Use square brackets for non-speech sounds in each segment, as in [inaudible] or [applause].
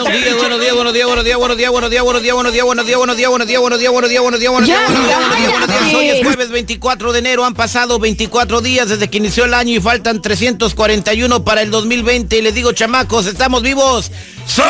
Buenos días, buenos días, buenos días, buenos días, buenos días, buenos días, buenos días, buenos días, buenos días, buenos días, buenos días, buenos días, buenos días, buenos días, buenos días, buenos días, buenos días, buenos días. Hoy es jueves 24 de enero, han pasado 24 días desde que inició el año y faltan 341 para el 2020 y les digo, chamacos, estamos vivos solo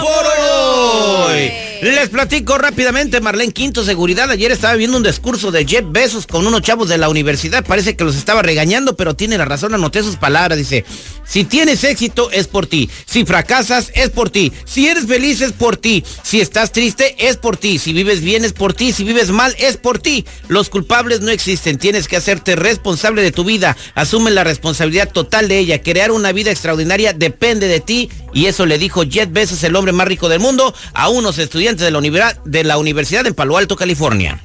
por hoy. Les platico rápidamente, Marlene Quinto, seguridad. Ayer estaba viendo un discurso de Jeff Bezos con unos chavos de la universidad. Parece que los estaba regañando, pero tiene la razón. Anoté sus palabras. Dice, si tienes éxito es por ti. Si fracasas es por ti. Si eres feliz es por ti. Si estás triste es por ti. Si vives bien es por ti. Si vives mal es por ti. Los culpables no existen. Tienes que hacerte responsable de tu vida. Asume la responsabilidad total de ella. Crear una vida extraordinaria depende de ti. Y eso le dijo Jeff Bezos, el hombre más rico del mundo, a unos estudiantes de la, universidad, de la Universidad en Palo Alto, California.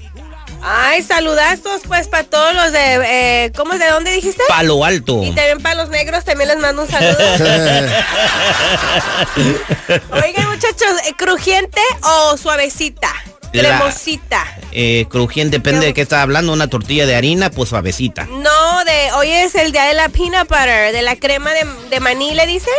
Ay, saludazos pues para todos los de, eh, ¿cómo es de dónde dijiste? Palo Alto. Y también para los negros también les mando un saludo. [laughs] Oigan muchachos, ¿eh, ¿crujiente o suavecita? La- Cremosita. Eh, crujiente, depende de qué está hablando. Una tortilla de harina, pues suavecita. No, de hoy es el día de la peanut butter, de la crema de, de maní, ¿le dicen?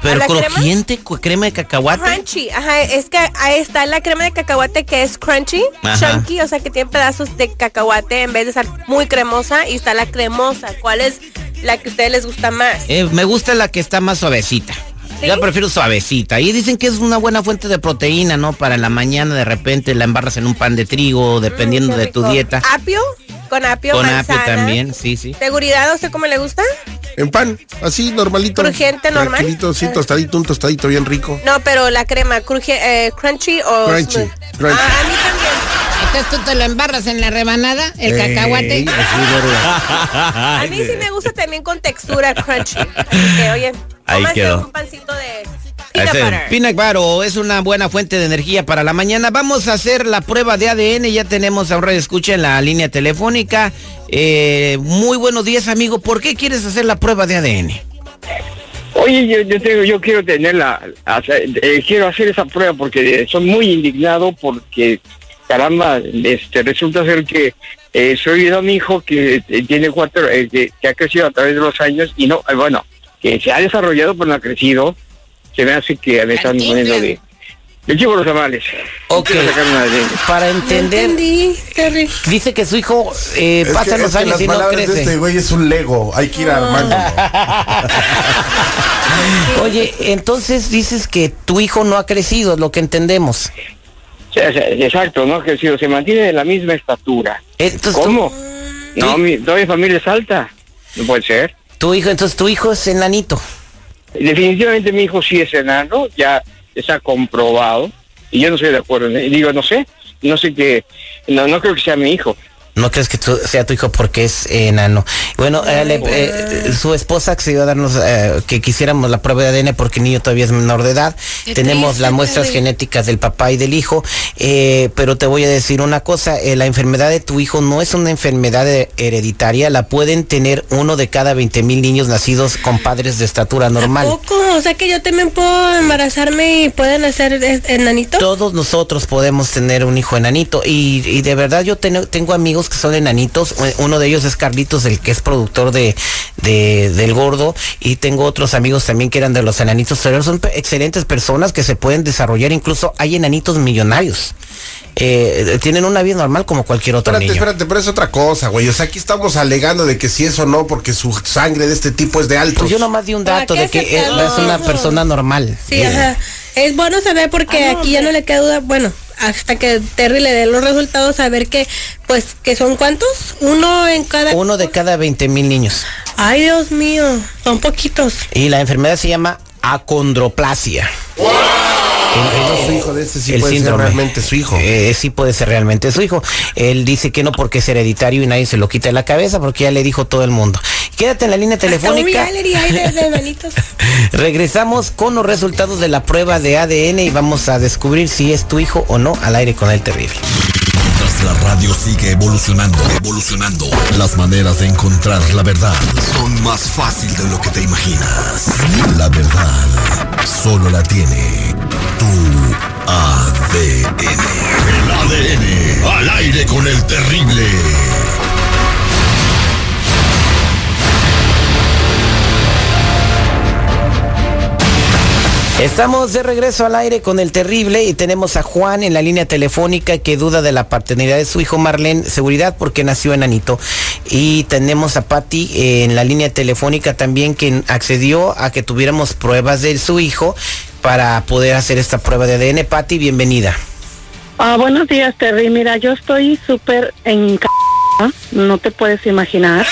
¿A Pero crema? crujiente, cu- crema de cacahuate. Crunchy, ajá, es que ahí está la crema de cacahuate que es crunchy, Ajá. chunky, o sea que tiene pedazos de cacahuate en vez de ser muy cremosa y está la cremosa. ¿Cuál es la que a ustedes les gusta más? Eh, me gusta la que está más suavecita. ¿Sí? Yo prefiero suavecita. Y dicen que es una buena fuente de proteína, ¿no? Para la mañana de repente la embarras en un pan de trigo, dependiendo Mm, de tu dieta. Apio, con apio, Con manzana. apio también, sí, sí. ¿Seguridad? ¿A usted cómo le gusta? En pan, así normalito. Crujiente, normal. Tranquilito, sí, tostadito, un tostadito bien rico. No, pero la crema, cruji- eh, crunchy o Crunchy, smooth? crunchy. Ah, a mí también. Entonces tú te lo embarras en la rebanada, el Ey, cacahuate. A mí sí me gusta también con textura crunchy. [laughs] Así que, oye, Ahí quedó. un pancito de peanut butter. Peanut butter es una buena fuente de energía para la mañana. Vamos a hacer la prueba de ADN. Ya tenemos a un radio escucha en la línea telefónica. Eh, muy buenos días, amigo. ¿Por qué quieres hacer la prueba de ADN? Oye, yo, yo, tengo, yo quiero tener la, hacer- eh, quiero hacer esa prueba porque soy muy indignado porque, caramba, este, resulta ser que eh, soy de un hijo que eh, tiene cuatro, eh, que, que ha crecido a través de los años y no, eh, bueno, que se ha desarrollado pero no ha crecido, se me hace que me están poniendo de, de chivo los tamales. Ok. Para entender, Entendí, Terry. dice que su hijo eh, Es pasa que- los que años las y no palabras de crece. este güey es un Lego, hay que ir armando. [laughs] Oye, entonces dices que tu hijo no ha crecido, es lo que entendemos. Exacto, ¿no? Que si se mantiene de la misma estatura. Entonces, ¿Cómo? No, Sí. mi, toda mi familia es alta. No puede ser. Tu, hijo, entonces tu hijo es enanito. Definitivamente mi hijo sí es enano, ya está comprobado, y yo no estoy de acuerdo. Digo, no sé, no sé qué, no, no creo que sea mi hijo. No crees que sea tu hijo porque es enano. Bueno, eh, le- eh, su esposa accedió a darnos eh, que quisiéramos la prueba de ADN porque el niño todavía es menor de edad. Qué Tenemos triste, las muestras genéticas del papá y del hijo. eh, pero te voy a decir una cosa, eh, la enfermedad de tu hijo no es una enfermedad hereditaria, la pueden tener uno de cada 20 mil niños nacidos con padres de estatura normal. Poco, o sea que yo también puedo embarazarme y pueden hacer enanito. Todos nosotros podemos tener un hijo enanito y, y de verdad yo ten- tengo amigos que son enanitos. Uno de ellos es Carlitos, el que es productor de, de- del gordo. Y tengo otros amigos también que eran de los enanitos. Pero son excelentes personas que se pueden desarrollar. Incluso hay enanitos millonarios. Eh, tienen una vida normal como cualquier otro Espérate, niño. espérate, pero es otra cosa, güey. O sea, aquí estamos alegando de que si es o no, porque su sangre de este tipo es de altos. Pues yo nomás di un ¿Para dato de que es, una persona normal. Sí, Eh, ajá. Es bueno saber porque Ah, no, aquí ya no le queda duda, bueno, hasta que Terry le dé los resultados, saber que, pues, que son cuántos, uno en cada... Uno de cada 20 mil niños. Ay, Dios mío, son poquitos. Y la enfermedad se llama acondroplasia. El- el- Su hijo de sí el puede síndrome. ser realmente su hijo. Eh, sí puede ser realmente su hijo. Él dice que no porque es hereditario y nadie se lo quita de la cabeza porque ya le dijo todo el mundo. Quédate en la línea telefónica. [laughs] Regresamos con los resultados de la prueba de ADN y vamos a descubrir si es tu hijo o no al aire con el terrible. Mientras la radio sigue evolucionando, evolucionando, las maneras de encontrar la verdad son más fácil de lo que te imaginas. La verdad solo la tiene tu ADN. El ADN al aire con el terrible. Estamos de regreso al aire con el terrible y tenemos a Juan en la línea telefónica que duda de la paternidad de su hijo Marlene, seguridad porque nació enanito. Y tenemos a Patti en la línea telefónica también que accedió a que tuviéramos pruebas de su hijo para poder hacer esta prueba de ADN. Patti, bienvenida. Ah, buenos días, Terry. Mira, yo estoy súper en no te puedes imaginar.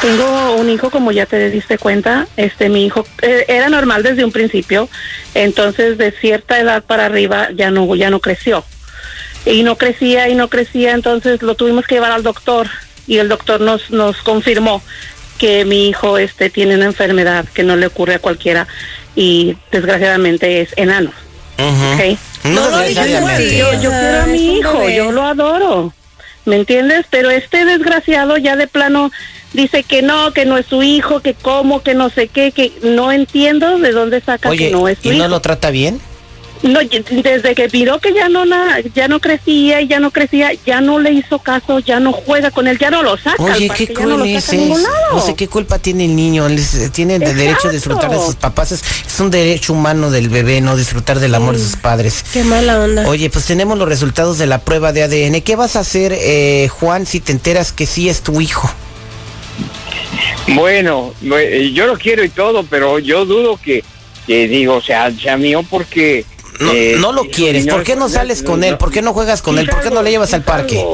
Tengo un hijo, como ya te diste cuenta, este mi hijo eh, era normal desde un principio, entonces de cierta edad para arriba ya no ya no creció. Y no crecía y no crecía, entonces lo tuvimos que llevar al doctor y el doctor nos nos confirmó que mi hijo este tiene una enfermedad que no le ocurre a cualquiera y desgraciadamente es enano. ¿ok? No, No así. Yo, quiero a mi hijo, bebé. yo lo adoro. ¿Me entiendes? Pero este desgraciado ya de plano dice que no, que no es su hijo, que cómo, que no sé qué, que no entiendo de dónde saca Oye, que no es su ¿y hijo. no lo trata bien? No, desde que miró que ya no na- ya no crecía y ya no crecía, ya no le hizo caso, ya no juega con él, ya no lo saca. Oye, qué ya no es a. No sé qué culpa tiene el niño. Tiene el derecho de disfrutar de sus papás. Es, es un derecho humano del bebé, no disfrutar del amor de sus padres. Qué mala onda. Oye, pues tenemos los resultados de la prueba de ADN. ¿Qué vas a hacer, eh, Juan, si te enteras que sí es tu hijo? Bueno, no, yo lo quiero y todo, pero yo dudo que, que digo, sea, sea mío porque... No, eh, no lo quieres. ¿Por qué no sales con no, él? no. ¿Por qué no juegas con Sí él? ¿Por qué no le llevas al parque?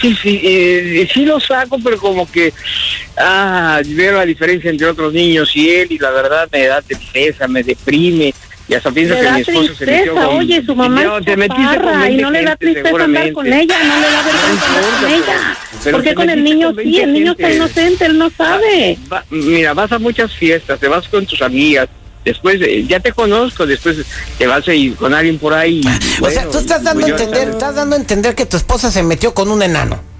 Sí, sí, eh, sí lo saco, pero como que ah, veo la diferencia entre otros niños y él y la verdad me da tristeza, me deprime y hasta pienso que mi esposo se metió tristeza, con... oye, su mamá No, es te metiste con y no le da gente, tristeza andar con ella, no le da vergüenza andar con ella. pero Porque con el niño con sí, el 20 niño está inocente, él no sabe. Va- mira, vas a muchas fiestas, te vas con tus amigas, después eh, ya te conozco, después te vas a ir con alguien por ahí. y, O sea, bueno, tú estás dando a entender, estás dando a entender que tu esposa se metió con un enano.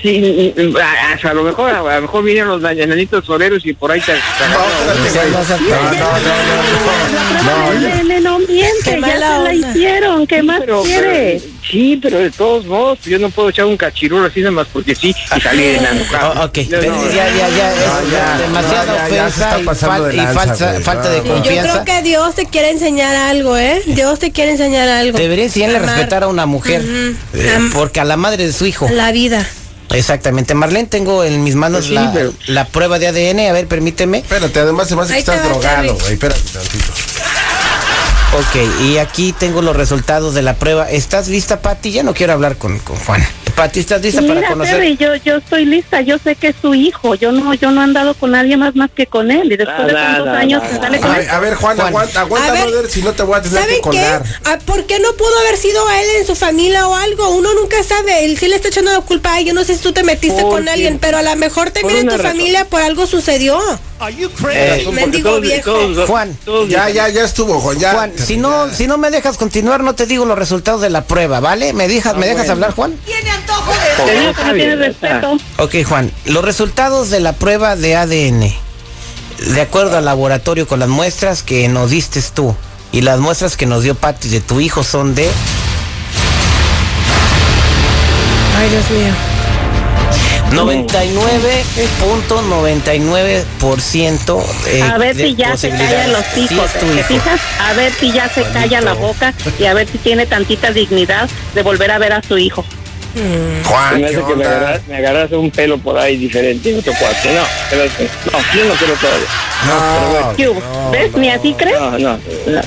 Sí, a, a- a lo mejor, a, lo mejor vinieron los enanitos toreros y por ahí te... no No, no, no, no, no. No, el nene no miente, ya se la hicieron, ¿qué más quiere? sí, pero de todos modos, yo no puedo echar un cachirro así nada más porque sí y salir enano. Oh, ok, No, no, ya, ya, ya, es ya, demasiada no, ya, ya se ofensa y, pasando fal- de y lanza, falsa, güey, falta no. de Sí, yo confianza. creo que Dios te quiere enseñar algo, ¿eh? Dios te quiere enseñar algo. Debería enseñarle a respetar a una mujer, eh, porque a la madre de su hijo. La vida. Exactamente. Marlene, tengo en mis manos Pues sí, la, pero- la prueba de ADN. A ver, permíteme. Espérate, además se me hace que estás drogado, güey. Espérate tantito. Ok, y aquí tengo los resultados de la prueba. ¿Estás lista, Pati? Ya no quiero hablar con, con Juan. Pati, ¿estás lista para Mira, conocer? Terry, yo, yo estoy lista, yo sé que es su hijo, yo no, yo no he andado con nadie más más que con él, y después de tantos años se sale A con él. ver, a ver, Juan, Juan. aguanta, aguanta, A ver, brother, si no te voy a tener que ¿Saben qué? colgar. Ah, ¿Por qué no pudo haber sido él en su familia o algo? Uno nunca sabe. Él sí le está echando la culpa a él. Yo no sé si tú te metiste ¿Por con alguien, pero a lo mejor también en tu razón. familia por algo sucedió. Eh, Porque mendigo todos- viejo. todos- Juan, todos- Ya, ya, ya estuvo, Juan, ya. Juan, si no, si no me dejas continuar, no te digo los resultados de la prueba, ¿vale? ¿Me dejas, ¿me dejas bueno. hablar, Juan? Te digo que no tiene respeto. Ok, Juan, los resultados de la prueba de ADN, de acuerdo al laboratorio con las muestras que nos diste tú y las muestras que nos dio Patti de tu hijo son de Ay, Dios mío. 99.99% eh, A ver si ya se callan los hijos. es tu ¿Te hijo. fijas? A ver si ya se calla la boca y a ver si tiene tantita dignidad de volver a ver a su hijo. Juan, me agarras, me agarras un pelo por ahí diferente, otro. No, pero, no, yo no quiero todavía. No, ¿Qué hubo? no, ¿Ves? Ni así crees. No, no, no, no,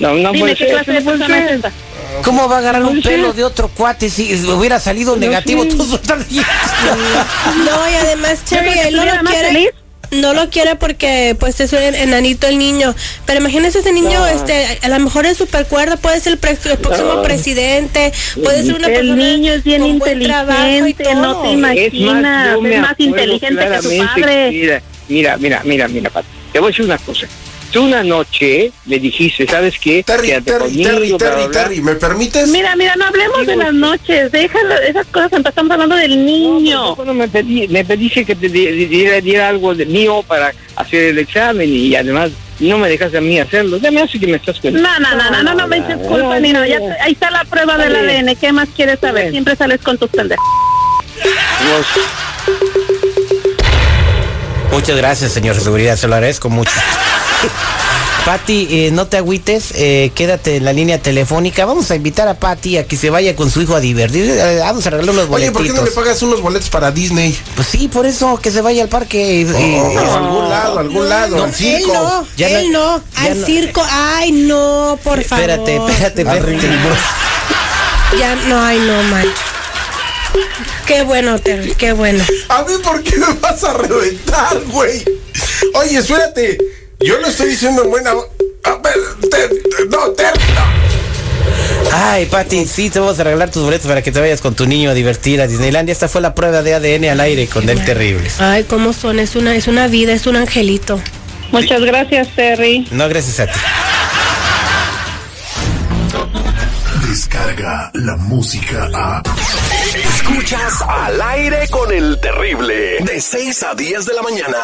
no, no Dime puede qué ser, clase de no puede persona es ser. ¿Cómo va a agarrar un No sé. pelo de otro cuate si hubiera salido negativo? sé. Sueltas- No, y además, Cherry, él no lo quiere. feliz. No lo quiere porque pues es un enanito el niño. Pero imagínese ese niño, No. este, a lo mejor es super cuerda, puede ser el, pre- el próximo No. presidente, puede ser una El persona niño es bien con buen trabajo y inteligente, no todo. te imaginas. Es más inteligente que su padre. Mira, mira, mira, mira, mira, Pati, Te voy a decir una cosa. Tú una noche le dijiste, ¿sabes qué? Terry, Quédate Terry, conmigo, Terry, bla, Terry, bla, bla. Terry, ¿me permites? Mira, mira, no hablemos de las noches. Déjalo, esas cosas. Estamos hablando del niño. No, cuando me pedí, me pediste que te di- diera, diera algo de mío para hacer el examen y además no me dejas a mí hacerlo. Ya me hace que me estás. No, no, no, no, no, no me eches culpa ni nada. Ahí está la prueba del. ADN. ¿Qué más quieres saber? bien. Siempre sales con tus pendejos. Muchas gracias, señor de seguridad, se lo agradezco mucho. Pati, eh, no te agüites, eh, quédate en la línea telefónica. Vamos a invitar a Pati a que se vaya con su hijo a divertir. Eh, vamos a regalar unos Oye, boletitos. ¿por qué no le pagas unos boletos para Disney? Pues sí, por eso, que se vaya al parque. Oh, a algún lado, a algún lado, No, al él no, Ya él no- ya al no- circo, ay no, por favor. Espérate, espérate, espérate. Ya, no, ay no, man. Qué bueno, Terry, qué bueno. A mí, ¿por qué me vas a reventar, güey? Oye, espérate. Yo lo estoy diciendo en buena. A ver, Ter- no. Ay, Pati, sí, te vamos a regalar tus boletos para que te vayas con tu niño a divertir a Disneylandia. Esta fue la prueba de ADN al aire con el terrible. Ay, cómo son, es una, es una vida, es un angelito. Muchas gracias, Terry. No, gracias a ti. Descarga la música a. Escuchas al aire con el terrible. De 6 a 10 de la mañana.